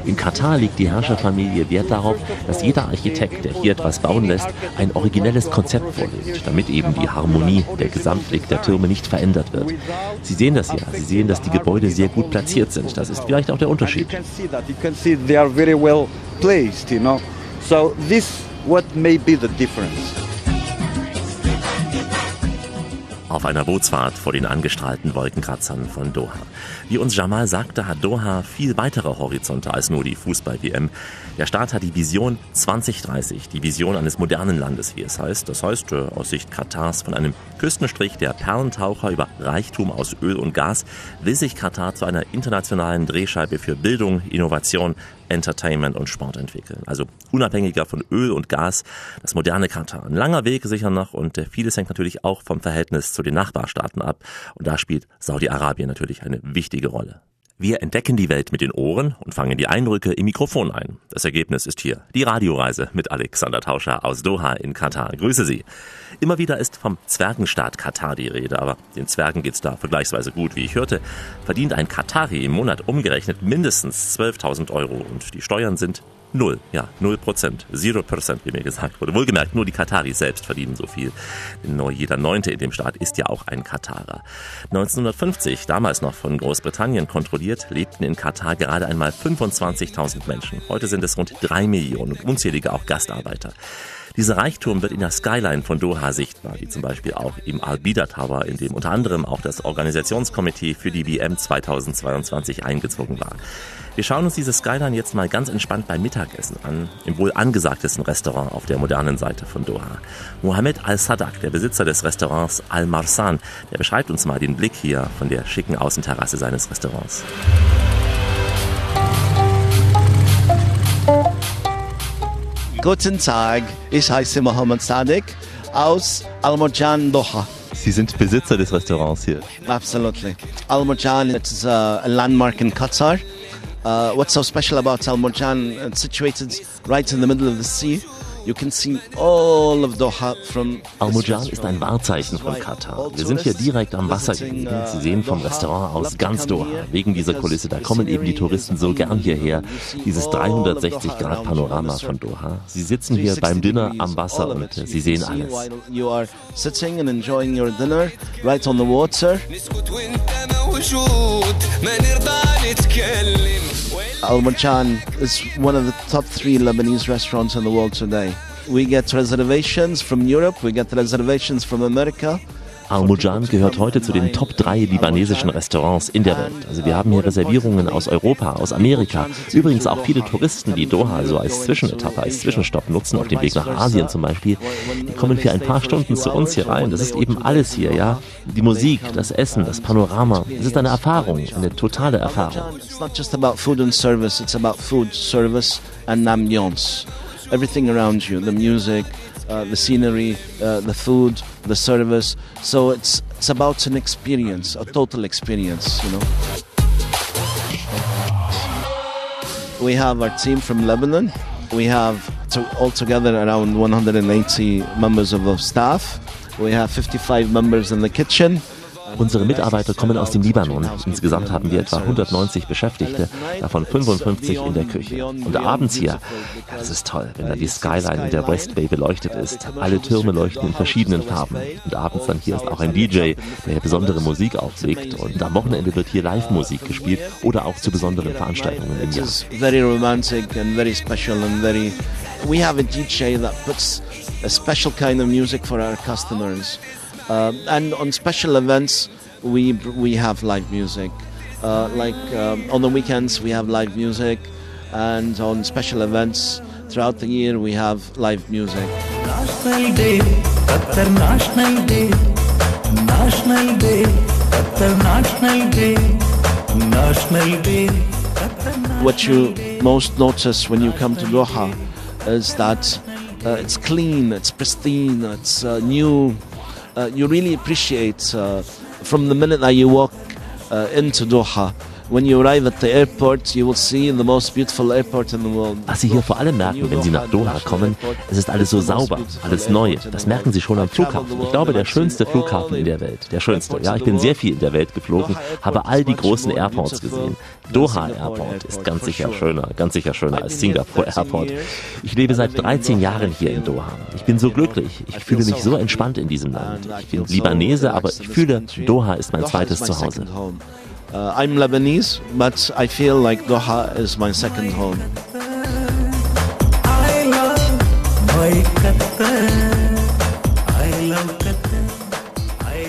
In Katar liegt die Herrscherfamilie Wert darauf, dass jeder Architekt, der hier etwas bauen lässt, ein originelles Konzept vorlegt, damit eben die Harmonie, der Gesamtblick der Türme nicht verändert wird. Sie sehen das ja, Sie sehen, dass die Gebäude sehr gut platziert sind. Das ist vielleicht auch der Unterschied. So this what may be the difference. Auf einer Bootsfahrt vor den angestrahlten Wolkenkratzern von Doha. Wie uns Jamal sagte, hat Doha viel weitere Horizonte als nur die Fußball-WM. Der Staat hat die Vision 2030, die Vision eines modernen Landes, wie es heißt. Das heißt, äh, aus Sicht Katars von einem Küstenstrich der Perlentaucher über Reichtum aus Öl und Gas will sich Katar zu einer internationalen Drehscheibe für Bildung, Innovation, Entertainment und Sport entwickeln. Also unabhängiger von Öl und Gas, das moderne Katar. Ein langer Weg sicher noch und äh, vieles hängt natürlich auch vom Verhältnis zu den Nachbarstaaten ab. Und da spielt Saudi-Arabien natürlich eine wichtige Rolle. Wir entdecken die Welt mit den Ohren und fangen die Eindrücke im Mikrofon ein. Das Ergebnis ist hier die Radioreise mit Alexander Tauscher aus Doha in Katar. Grüße Sie. Immer wieder ist vom Zwergenstaat Katar die Rede, aber den Zwergen geht's da vergleichsweise gut. Wie ich hörte, verdient ein Katari im Monat umgerechnet mindestens 12.000 Euro und die Steuern sind Null, ja, null Prozent, zero Prozent, wie mir gesagt wurde. Wohlgemerkt, nur die Kataris selbst verdienen so viel. Nur jeder Neunte in dem Staat ist ja auch ein Katarer. 1950, damals noch von Großbritannien kontrolliert, lebten in Katar gerade einmal 25.000 Menschen. Heute sind es rund drei Millionen und unzählige auch Gastarbeiter. Dieser Reichtum wird in der Skyline von Doha sichtbar, wie zum Beispiel auch im Al-Bida Tower, in dem unter anderem auch das Organisationskomitee für die WM 2022 eingezogen war. Wir schauen uns diese Skyline jetzt mal ganz entspannt beim Mittagessen an, im wohl angesagtesten Restaurant auf der modernen Seite von Doha. Mohammed Al-Sadak, der Besitzer des Restaurants Al-Marsan, der beschreibt uns mal den Blick hier von der schicken Außenterrasse seines Restaurants. Guten Tag, ich heiße Mohammed Sadek aus Al-Marjan Doha. Sie sind Besitzer des Restaurants hier. Absolutely. Al-Marjan is a, a landmark in Qatar. Uh, what's so special about Al-Marjan? It's situated right in the middle of the sea. You can see all of Doha from Al-Mujan ist ein Wahrzeichen von Katar. Wir sind hier direkt am Wasser gelegen. Sie sehen vom Restaurant aus ganz Doha. Wegen dieser Kulisse, da kommen eben die Touristen so gern hierher. Dieses 360-Grad-Panorama von Doha. Sie sitzen hier beim Dinner am Wasser und sie sehen alles. You are sitting and enjoying your dinner right on the water. نسكت وانت موجود ما نرضى نتكلم Al Marjan is one of the top three Lebanese restaurants in the world today. We get reservations from Europe, we get reservations from America, Al-Mujan gehört heute zu den Top 3 libanesischen Restaurants in der Welt. Also wir haben hier Reservierungen aus Europa, aus Amerika. Übrigens auch viele Touristen, die Doha so als Zwischenetappe, als Zwischenstopp nutzen, auf dem Weg nach Asien zum Beispiel. Die kommen für ein paar Stunden zu uns hier rein. Das ist eben alles hier, ja. Die Musik, das Essen, das Panorama. Es ist eine Erfahrung, eine totale Erfahrung. It's not just about food and service, it's about food, service, and ambiance. Everything around you, the music, uh, the scenery, uh, the food, the service. So it's, it's about an experience, a total experience, you know. We have our team from Lebanon. We have to, altogether around 180 members of the staff. We have 55 members in the kitchen. Unsere Mitarbeiter kommen aus dem Libanon. Insgesamt haben wir etwa 190 Beschäftigte, davon 55 in der Küche. Und abends hier, das ist toll, wenn dann die Skyline in der West Bay beleuchtet ist. Alle Türme leuchten in verschiedenen Farben. Und abends dann hier ist auch ein DJ, der hier besondere Musik auflegt. Und am Wochenende wird hier Live-Musik gespielt oder auch zu besonderen Veranstaltungen im Jahr. very romantic and very special and very. We have a DJ that puts a special kind of music for our customers, uh, and on special events we we have live music. Uh, like um, on the weekends we have live music, and on special events throughout the year we have live music. National Day, Qatar National Day, National Day, Qatar National Day, National Day. What you most notice when you come to Doha is that uh, it's clean, it's pristine, it's uh, new. Uh, you really appreciate uh, from the minute that you walk uh, into Doha. When you arrive at the airport, you will see the most beautiful airport in the world. Was Sie hier vor allem merken, wenn Sie nach Doha kommen, es ist alles so sauber, alles neu. Das merken Sie schon am Flughafen. Ich glaube, der schönste Flughafen in der Welt. Der schönste. Ja, ich bin sehr viel in der Welt geflogen, habe all die großen Airports gesehen. Doha Airport ist ganz sicher schöner, ganz sicher schöner als Singapore Airport. Ich lebe seit 13 Jahren hier in Doha. Ich bin so glücklich. Ich fühle mich so entspannt in diesem Land. Ich bin Libanese, aber ich fühle, Doha ist mein zweites Doha is my Zuhause. Uh, I'm Lebanese, but I feel like Doha is my second home.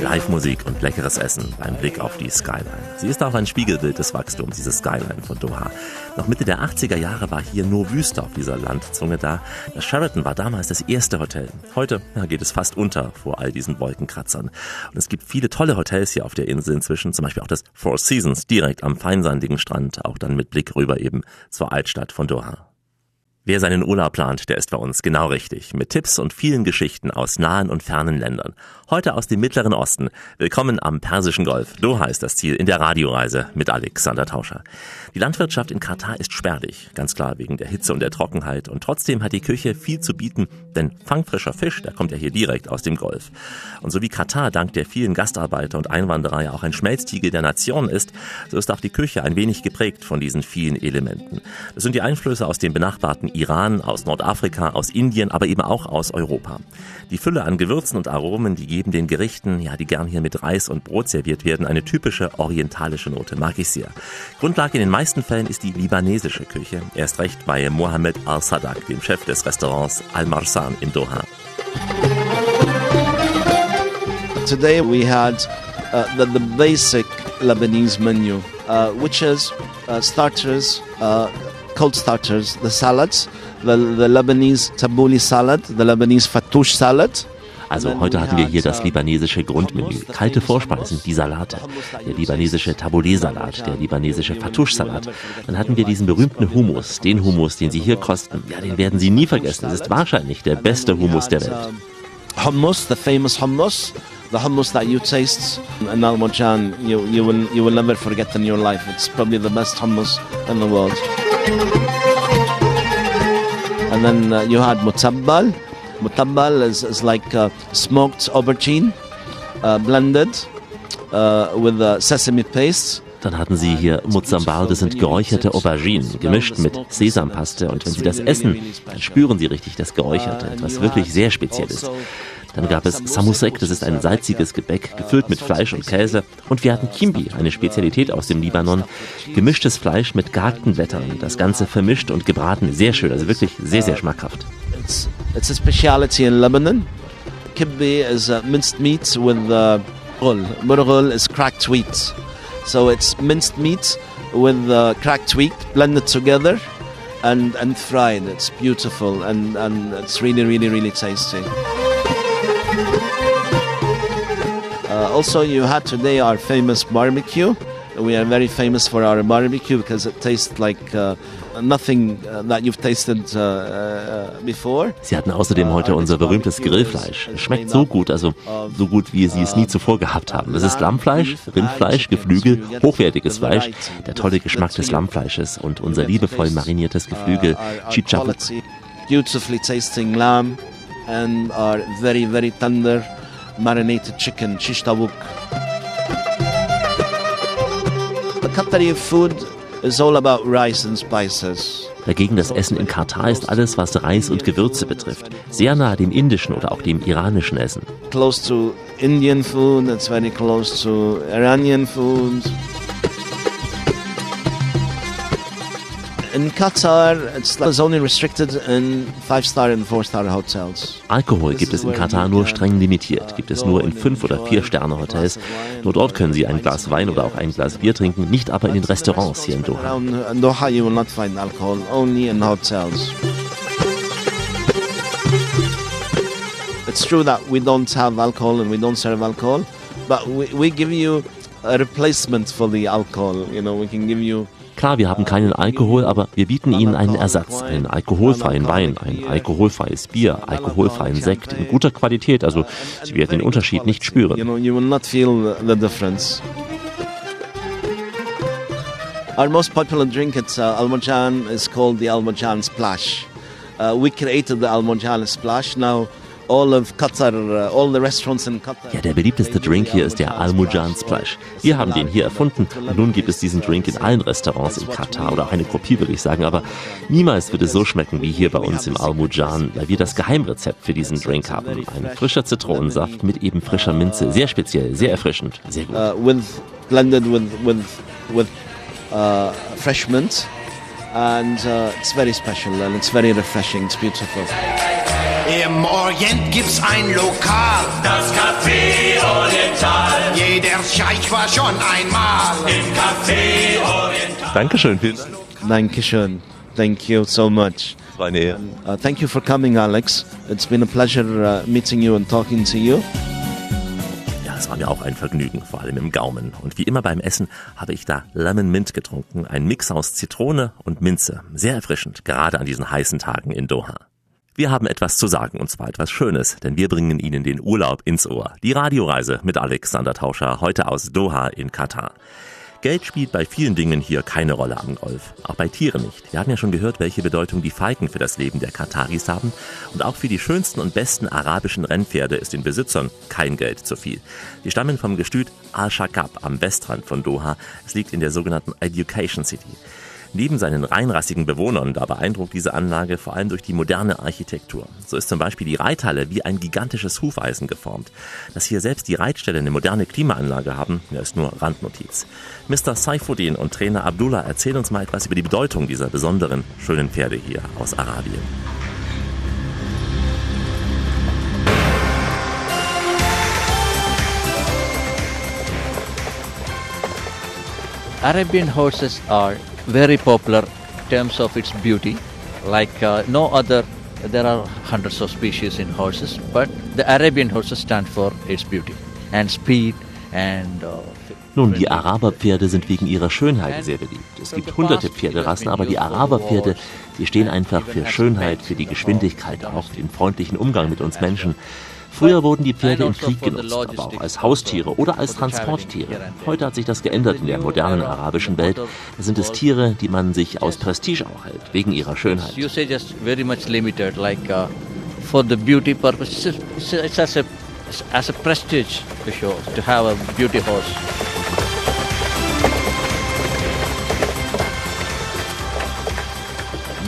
Live-Musik und leckeres Essen beim Blick auf die Skyline. Sie ist auch ein Spiegelbild des Wachstums, diese Skyline von Doha. Noch Mitte der 80er Jahre war hier nur Wüste auf dieser Landzunge da. Das Sheraton war damals das erste Hotel. Heute ja, geht es fast unter vor all diesen Wolkenkratzern. Und es gibt viele tolle Hotels hier auf der Insel inzwischen, zum Beispiel auch das Four Seasons direkt am feinsandigen Strand, auch dann mit Blick rüber eben zur Altstadt von Doha. Wer seinen Urlaub plant, der ist bei uns genau richtig. Mit Tipps und vielen Geschichten aus nahen und fernen Ländern. Heute aus dem Mittleren Osten. Willkommen am Persischen Golf. Doha ist das Ziel in der Radioreise mit Alexander Tauscher. Die Landwirtschaft in Katar ist spärlich. Ganz klar wegen der Hitze und der Trockenheit. Und trotzdem hat die Küche viel zu bieten, denn fangfrischer Fisch, der kommt ja hier direkt aus dem Golf. Und so wie Katar dank der vielen Gastarbeiter und Einwanderer ja auch ein Schmelztiegel der Nation ist, so ist auch die Küche ein wenig geprägt von diesen vielen Elementen. Das sind die Einflüsse aus dem benachbarten Iran, aus Nordafrika, aus Indien, aber eben auch aus Europa. Die Fülle an Gewürzen und Aromen, die geben den Gerichten, ja, die gern hier mit Reis und Brot serviert werden, eine typische orientalische Note, mag ich sehr. Grundlage in den meisten Fällen ist die libanesische Küche, erst recht bei Mohammed Al-Sadak, dem Chef des Restaurants Al-Marsan in Doha. Today we had uh, the, the basic Lebanese menu, uh, which is uh, starters, uh, cold starters, the salads, the, the Lebanese tabbouleh salad, the Lebanese fattoush salad. Also heute hatten wir hier das libanesische Grundmenü, kalte Vorspeisen, die Salate, der libanesische Tabbouleh-Salat, der libanesische Fattoush-Salat. Dann hatten wir diesen berühmten Hummus, den Hummus, den Sie hier kosten. Ja, den werden Sie nie vergessen. Es ist wahrscheinlich der beste Hummus der Welt. Hummus, the famous hummus, the hummus that you taste in Al Marjan, you, you, will, you will never forget in your life. It's probably the best hummus in the world. And then uh, you had mutabbal. Mutabbal is, is like uh, smoked aubergine, uh, blended uh, with uh, sesame paste. Dann hatten Sie hier Muzambal, das sind geräucherte Auberginen, gemischt mit Sesampaste. Und wenn Sie das essen, dann spüren Sie richtig das Geräucherte, etwas wirklich sehr Spezielles. Dann gab es Samusek, das ist ein salziges Gebäck, gefüllt mit Fleisch und Käse. Und wir hatten Kimbi, eine Spezialität aus dem Libanon. Gemischtes Fleisch mit gehackten Blättern. Das Ganze vermischt und gebraten. Sehr schön, also wirklich sehr, sehr schmackhaft. It's, it's a speciality in Lebanon. kibbe is uh, minced meat with uh, burghul. Burghul is cracked wheat. So it's minced meat with uh, cracked wheat blended together and, and fried. It's beautiful and, and it's really, really, really tasty. Uh, also, you had today our famous barbecue. We are very famous for our barbecue because it tastes like uh, nothing uh, that you've tasted uh, uh, before. Sie hatten außerdem heute unser berühmtes Grillfleisch. Es schmeckt so gut, also so gut, wie Sie es nie zuvor gehabt haben. Es ist Lammfleisch, Rindfleisch, Geflügel, hochwertiges Fleisch, der tolle Geschmack des Lammfleisches und unser liebevoll mariniertes Geflügel, Chichabuk. Beautifully tasting lamb and our very, very tender marinated chicken, shish tabuk. The Qatari food is all about rice and spices. Dagegen das Essen in Katar ist alles, was Reis und Gewürze betrifft, sehr nahe dem indischen oder auch dem iranischen Essen. Close to Indian food, it's very close to Iranian food. In Qatar, it's, only restricted in five-star and four-star hotels. Alkohol gibt es in Katar nur streng limitiert, gibt es nur in fünf oder vier Sterne Hotels. Nur dort können Sie ein Glas Wein oder auch ein Glas Bier trinken, nicht aber in den Restaurants hier in Doha. In Doha, you will not find alcohol, only in hotels. It's true that we don't have alcohol and we don't serve alcohol, but we, we give you a replacement for the alcohol. You know, we can give you Klar, wir haben keinen Alkohol, aber wir bieten Ihnen einen Ersatz, einen alkoholfreien Wein, ein alkoholfreies Bier, alkoholfreien Sekt in guter Qualität. Also Sie werden den Unterschied nicht spüren. Our most popular drink at uh, Al Marjan is called the Al Marjan Splash. Uh, we created the Al Marjan Splash. Now, all of Qatar, uh, all the restaurants in Qatar. Ja, der beliebteste Drink hier ist der Al-Mujan Splash. Wir haben den hier erfunden und nun gibt es diesen Drink in allen Restaurants in Katar oder auch eine Kopie, würde ich sagen. Aber niemals wird es so schmecken wie hier bei uns im Al-Mujan, weil wir das Geheimrezept für diesen Drink haben. Ein frischer Zitronensaft mit eben frischer Minze. Sehr speziell, sehr erfrischend, sehr gut. uh, with blended with with with uh, fresh mint, and uh, it's very special and it's very refreshing. It's beautiful. Im Orient gibt's ein Lokal, das Café Oriental. Jeder Scheich war schon einmal im Café Oriental. Dankeschön, vielen Dank. Dankeschön. Thank you so much. Es war eine Ehre. Uh, thank you for coming, Alex. It's been a pleasure uh, meeting you and talking to you. Ja, es war mir auch ein Vergnügen, vor allem im Gaumen. Und wie immer beim Essen habe ich da Lemon Mint getrunken. Ein Mix aus Zitrone und Minze. Sehr erfrischend, gerade an diesen heißen Tagen in Doha. Wir haben etwas zu sagen, und zwar etwas Schönes, denn wir bringen Ihnen den Urlaub ins Ohr. Die Radioreise mit Alexander Tauscher, heute aus Doha in Katar. Geld spielt bei vielen Dingen hier keine Rolle am Golf. Auch bei Tieren nicht. Wir haben ja schon gehört, welche Bedeutung die Falken für das Leben der Kataris haben. Und auch für die schönsten und besten arabischen Rennpferde ist den Besitzern kein Geld zu viel. Die stammen vom Gestüt Al-Shakab am Westrand von Doha. Es liegt in der sogenannten Education City. Neben seinen reinrassigen Bewohnern, da beeindruckt diese Anlage vor allem durch die moderne Architektur. So ist zum Beispiel die Reithalle wie ein gigantisches Hufeisen geformt. Dass hier selbst die Reitställe eine moderne Klimaanlage haben, ist nur Randnotiz. Mr. Saifuddin und Trainer Abdullah erzählen uns mal etwas über die Bedeutung dieser besonderen, schönen Pferde hier aus Arabien. Arabian horses are very popular in terms of its beauty. Like uh, no other, there are hundreds of species in horses, but the Arabian horses stand for its beauty and speed and. Uh, Nun, die Araberpferde sind wegen ihrer Schönheit sehr beliebt. Es gibt hunderte Pferderassen, aber die Araberpferde, die stehen einfach für Schönheit, für die Geschwindigkeit, auch den freundlichen Umgang mit uns Menschen. Früher wurden die Pferde im Krieg genutzt, aber auch als Haustiere oder als Transporttiere. Heute hat sich das geändert in der modernen arabischen Welt. Sind es Tiere, die man sich aus Prestige auch hält, wegen ihrer Schönheit. Uh, for the beauty purpose. It's as a as a prestige to show to have a beauty horse.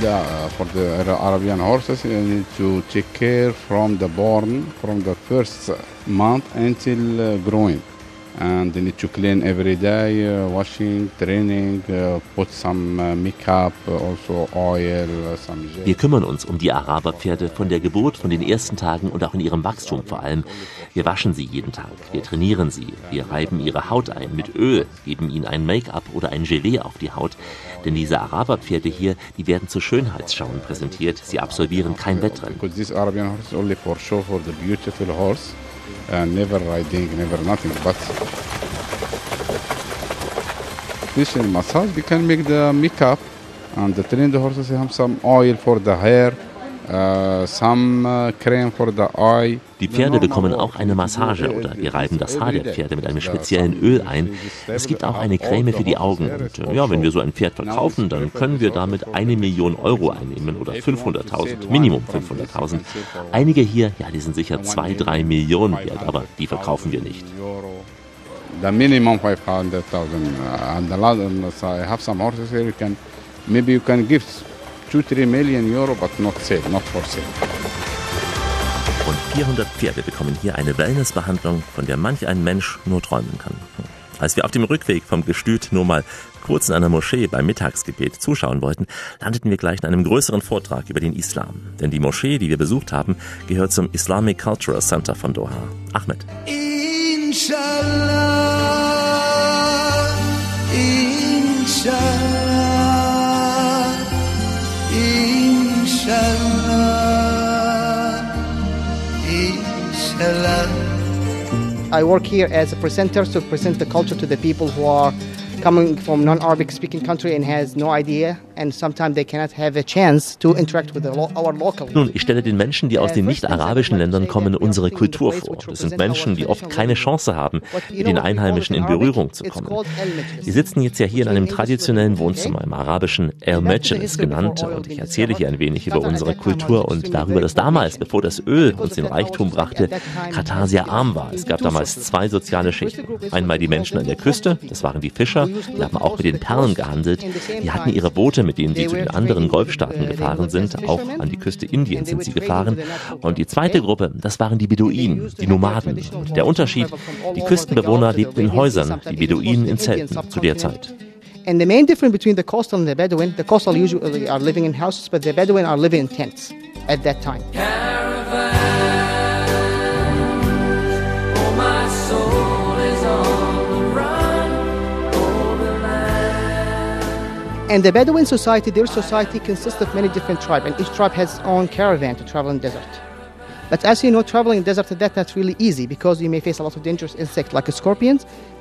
Yeah, uh, for the Arabian horses, you need to take care from the born, from the first month until uh, growing. And they need to clean every day, uh, washing, training, uh, put some uh, makeup, uh, also oil, uh, some. Wir kümmern uns um die Araberpferde von der Geburt, von den ersten Tagen und auch in ihrem Wachstum vor allem. Wir waschen sie jeden Tag, wir trainieren sie, wir reiben ihre Haut ein mit Öl, geben ihnen ein Make-up oder ein Gelee auf die Haut. Denn diese Araberpferde hier, die werden zu Schönheitsschauen präsentiert. Sie absolvieren kein Wettrennen. Because this Arabian horse is only for show for the beautiful horse, uh, never riding, never nothing. But special massage, we can make the makeup and train the horses have some oil for the hair, uh, some uh, cream for the eye. Die Pferde bekommen auch eine Massage oder wir reiben das Haar der Pferde mit einem speziellen Öl ein. Es gibt auch eine Creme für die Augen. Und äh, ja, wenn wir so ein Pferd verkaufen, dann können wir damit eine Million Euro einnehmen oder 500.000, Minimum 500.000. Einige hier, ja, die sind sicher zwei, drei Millionen wert, aber die verkaufen wir nicht. The minimum 500,000 uh, and the and so I have some horses here. You can maybe you can give two, three million euro, but not sale, not for sale. Rund 400 Pferde bekommen hier eine Wellnessbehandlung, von der manch ein Mensch nur träumen kann. Als wir auf dem Rückweg vom Gestüt nur mal kurz in einer Moschee beim Mittagsgebet zuschauen wollten, landeten wir gleich in einem größeren Vortrag über den Islam. Denn die Moschee, die wir besucht haben, gehört zum Islamic Cultural Center von Doha. Ahmed. Inshallah, I work here as a presenter to present the culture to the people who are coming from non-Arabic speaking country and has no idea and sometimes they cannot have a chance to interact with the lo our local. Nun, ich stelle den Menschen, die aus den nicht-arabischen Ländern kommen, unsere Kultur vor. Das sind Menschen, die oft keine Chance haben, mit den Einheimischen in Berührung zu kommen. Sie sitzen jetzt ja hier in einem traditionellen Wohnzimmer, im arabischen El Mejlis genannt, und ich erzähle hier ein wenig über unsere Kultur und darüber, dass damals, bevor das Öl uns den Reichtum brachte, Katar sehr arm war. Es gab damals zwei soziale Schichten. Einmal die Menschen an der Küste, das waren die Fischer, die haben auch mit den Perlen gehandelt. Die hatten ihre Boote, mit denen sie zu den anderen Golfstaaten gefahren sind. Auch an die Küste Indiens sind sie gefahren. Und die zweite Gruppe, das waren die Beduinen, die Nomaden. Und der Unterschied, die Küstenbewohner lebten in Häusern, die Beduinen in Zelten zu der Zeit. And the main difference between the coastal and the Bedouin, the coastal usually are living in houses, but the Bedouin are living in tents at that time. Oh, And the Bedouin society, their society consists of many different tribes, and each tribe has its own caravan to travel in in desert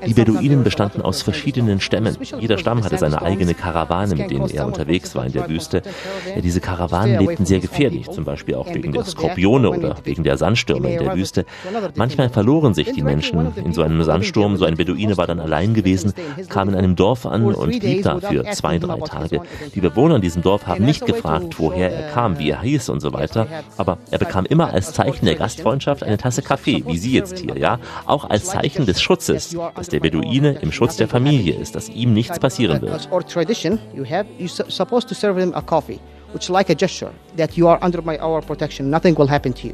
Die Beduinen bestanden aus verschiedenen Stämmen. Jeder Stamm hatte seine eigene Karawane, mit denen er unterwegs war in der Wüste. Diese Karawanen lebten sehr gefährlich, zum Beispiel auch wegen der Skorpione oder wegen der Sandstürme in der Wüste. Manchmal verloren sich die Menschen in so einem Sandsturm. So ein Beduine war dann allein gewesen, kam in einem Dorf an und blieb da für zwei, drei Tage. Die Bewohner in diesem Dorf haben nicht gefragt, woher er kam, wie er hieß und so weiter, aber er bekam immer als Zeichen der Gastfreundschaft eine Tasse Kaffee, wie Sie jetzt hier, ja, auch als Zeichen des Schutzes, dass der Beduine im Schutz der Familie ist, dass ihm nichts passieren wird. Or tradition, you have you're su- supposed to serve them a coffee, which is like a gesture that you are under my our protection. Nothing will happen to you.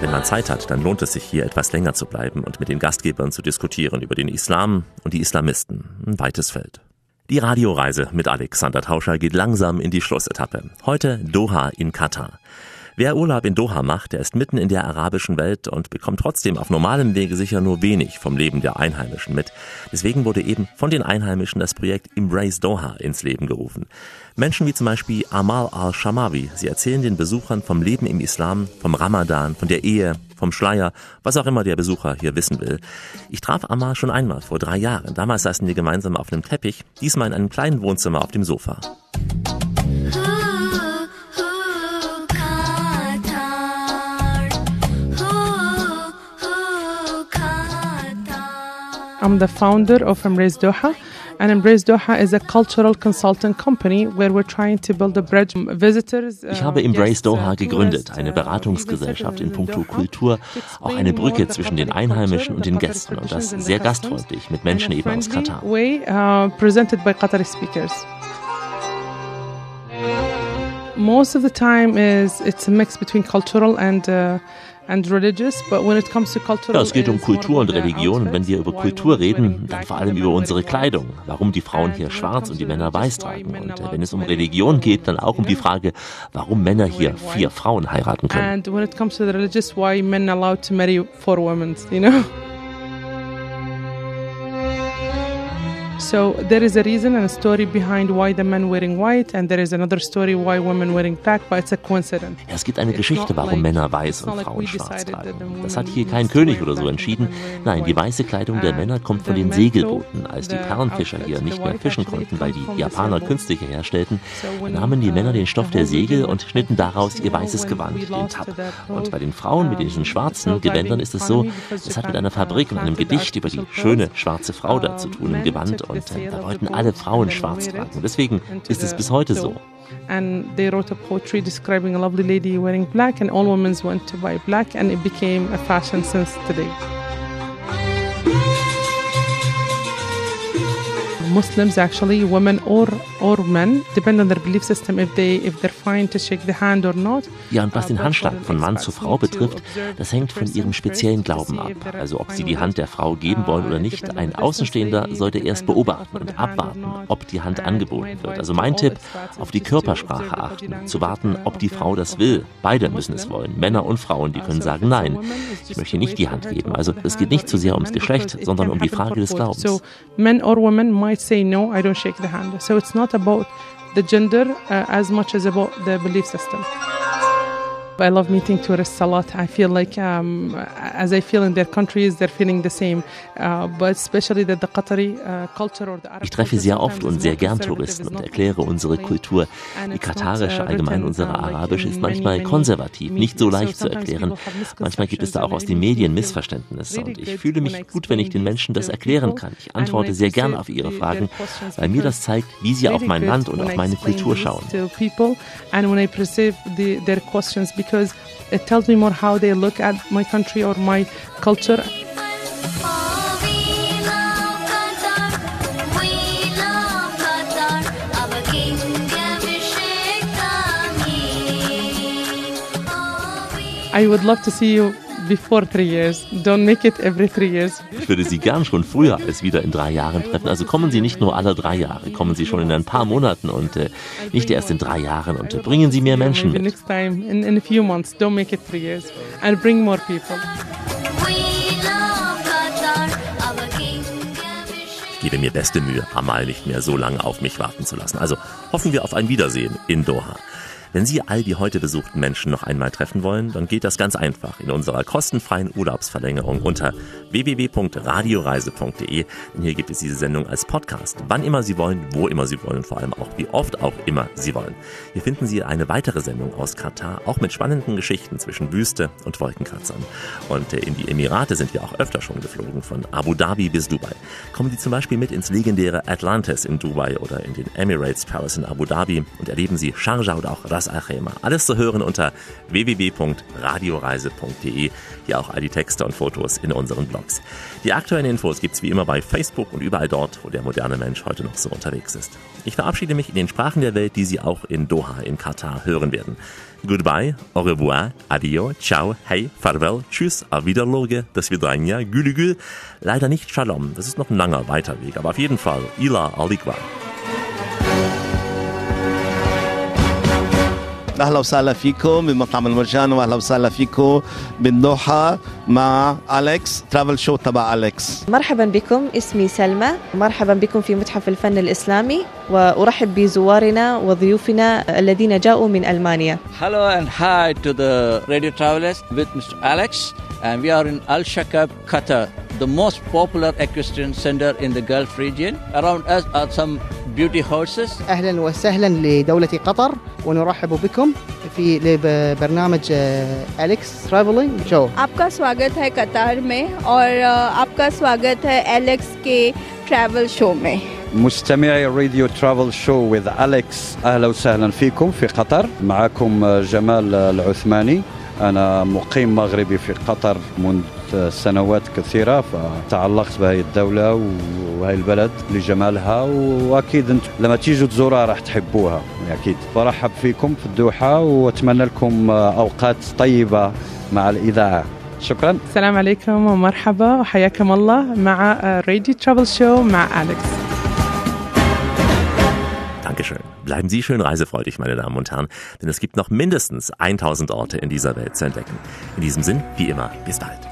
Wenn man Zeit hat, dann lohnt es sich hier etwas länger zu bleiben und mit den Gastgebern zu diskutieren über den Islam und die Islamisten. Ein weites Feld. Die Radioreise mit Alexander Tauscher geht langsam in die Schlussetappe. Heute Doha in Katar. Wer Urlaub in Doha macht, der ist mitten in der arabischen Welt und bekommt trotzdem auf normalem Wege sicher nur wenig vom Leben der Einheimischen mit. Deswegen wurde eben von den Einheimischen das Projekt Embrace Doha ins Leben gerufen. Menschen wie zum Beispiel Amal al-Shamawi, sie erzählen den Besuchern vom Leben im Islam, vom Ramadan, von der Ehe, vom Schleier, was auch immer der Besucher hier wissen will. Ich traf Amal schon einmal vor drei Jahren. Damals saßen wir gemeinsam auf einem Teppich, diesmal in einem kleinen Wohnzimmer auf dem Sofa. I'm the founder of Embrace Doha, and Embrace Doha is a cultural consulting company where we're trying to build a bridge. Visitors, Ich habe Embrace Doha gegründet, eine Beratungsgesellschaft in puncto Kultur, auch eine Brücke zwischen den Einheimischen und den Gästen und das sehr gastfreundlich mit Menschen eben aus Katar. way uh, presented by Qatari speakers. Most of the time is it's a mix between cultural and uh, and religious, but when it comes to cultural, Ja, es geht um Kultur und Religion und wenn wir über Kultur reden, dann vor allem über unsere. Kleidung, warum die Frauen hier schwarz und die Männer weiß tragen. Und wenn es um Religion geht, dann auch um die Frage, warum Männer hier vier Frauen heiraten können. So there is a reason and a story behind why the men wearing white, and there is another story why women wearing black, but it's a coincidence. Es gibt eine Geschichte, warum Männer weiß und Frauen schwarz tragen. Das hat hier kein König oder so entschieden. Nein, die weiße Kleidung der Männer kommt von den Segelbooten. Als die Perlenfischer hier nicht mehr fischen konnten, weil die Japaner künstliche herstellten, nahmen die Männer den Stoff der Segel und schnitten daraus ihr weißes Gewand, den Tab. Und bei den Frauen mit diesen schwarzen Gewändern ist es so, es hat mit einer Fabrik und einem Gedicht über die schöne schwarze Frau da zu tun im Gewand und äh, da wollten alle Frauen schwarz tragen. Und deswegen ist es the bis heute so. And they wrote a poetry describing a lovely lady wearing black, and all women went to buy black, and it became a fashion since today. Muslims actually, women or or men, depend on their belief system if they if they're fine to shake the hand or not. Ja, und was Uh, den but Handschlag von Mann zu Frau betrifft, das hängt von ihrem speziellen Glauben ab. Also ob sie die Hand der Frau geben wollen oder nicht. Ein Außenstehender sollte erst beobachten und abwarten, ob die Hand angeboten wird. Also mein Tipp, auf die Körpersprache achten, zu warten, ob die Frau das will. Beide müssen es wollen, Männer und Frauen, die können sagen, nein, ich möchte nicht die Hand geben. Also es geht nicht so sehr ums Geschlecht, sondern um die Frage des Glaubens. So men or women might say no, I don't shake the hand. So it's not about the gender uh, as much as about the belief system. I love meeting tourists a lot. I feel like, um, as I feel in their countries, they're feeling the same. Uh, but especially that the Qatari uh, culture or the Arab Ich treffe sehr oft und sehr gern Touristen is und erkläre unsere Kultur. Die katarische, uh, allgemein unsere uh, arabische ist manchmal konservativ, nicht so leicht zu erklären. Manchmal gibt es da auch aus den Medien Missverständnisse und ich fühle mich gut, wenn ich den Menschen das erklären kann. Ich antworte sehr gern auf ihre Fragen, weil mir das zeigt, wie sie auf mein Land und auf meine Kultur schauen. Because it tells me more how they look at my country or my culture. I would love to see you before three years. Don't make it every three years. Ich würde Sie gern schon früher als wieder in drei Jahren treffen. Also kommen Sie nicht nur alle drei Jahre, kommen Sie schon in ein paar Monaten und äh, nicht erst in drei Jahren und äh, bringen Sie mehr Menschen mit. next time in, in a few months. Don't make it three years and bring more people. Ich gebe mir beste Mühe, Amal nicht mehr so lange auf mich warten zu lassen. Also hoffen wir auf ein Wiedersehen in Doha. Wenn Sie all die heute besuchten Menschen noch einmal treffen wollen, dann geht das ganz einfach in unserer kostenfreien Urlaubsverlängerung unter www.radioreise.de. Denn hier gibt es diese Sendung als Podcast, wann immer Sie wollen, wo immer Sie wollen, vor allem auch wie oft auch immer Sie wollen. Hier finden Sie eine weitere Sendung aus Katar, auch mit spannenden Geschichten zwischen Wüste und Wolkenkratzern. Und äh, in die Emirate sind wir auch öfter schon geflogen, von Abu Dhabi bis Dubai. Kommen Sie zum Beispiel mit ins legendäre Atlantis in Dubai oder in den Emirates Palace in Abu Dhabi und erleben Sie Sharjah oder auch Ras Al Khaimah. Alles zu hören unter www.radioreise.de. Hier auch all die Texte und Fotos in unseren Blogs. Die aktuellen Infos gibt's wie immer bei Facebook und überall dort, wo der moderne Mensch heute noch so unterwegs ist. Ich verabschiede mich in den Sprachen der Welt, die Sie auch in Doha in Katar hören werden. Goodbye, au revoir, adio, ciao, hey, farewell, tschüss, auf Wiederloge, das Vidranja, gülü gül. Leider nicht Shalom, das ist noch ein langer weiter Weg, aber auf jeden Fall, ila alikwa. أهلا وسهلا فيكم بمطعم المرجان وأهلا وسهلا فيكم بالدوحه مع أليكس ترافل شو تبع أليكس مرحبا بكم اسمي سلمى مرحبا بكم في متحف الفن الإسلامي وأرحب بزوارنا وضيوفنا الذين جاءوا من ألمانيا Hello and hi to the radio travelers with Mr. Alex, and we are in Al Shakab, Qatar, the most popular equestrian center in the Gulf region. Around us are some beauty horses. اهلا وسهلا لدوله قطر ونرحب بكم في برنامج اليكس ترافلينج شو आपका स्वागत है कतार में और अ, आपका स्वागत है एलेक्स के ट्रैवल शो में مستمعي راديو ترافل شو with أليكس أهلا وسهلا فيكم في قطر معكم جمال العثماني أنا مقيم مغربي في قطر منذ سنوات كثيرة فتعلقت بهذه الدولة وهي البلد لجمالها وأكيد أنتم لما تيجوا تزوروها راح تحبوها أكيد فرحب فيكم في الدوحة وأتمنى لكم أوقات طيبة مع الإذاعة شكرا السلام عليكم ومرحبا وحياكم الله مع راديو ترافل شو مع أليكس Dankeschön. Bleiben Sie schön reisefreudig, meine Damen und Herren, denn es gibt noch mindestens 1000 Orte in dieser Welt zu entdecken. In diesem Sinn, wie immer, bis bald.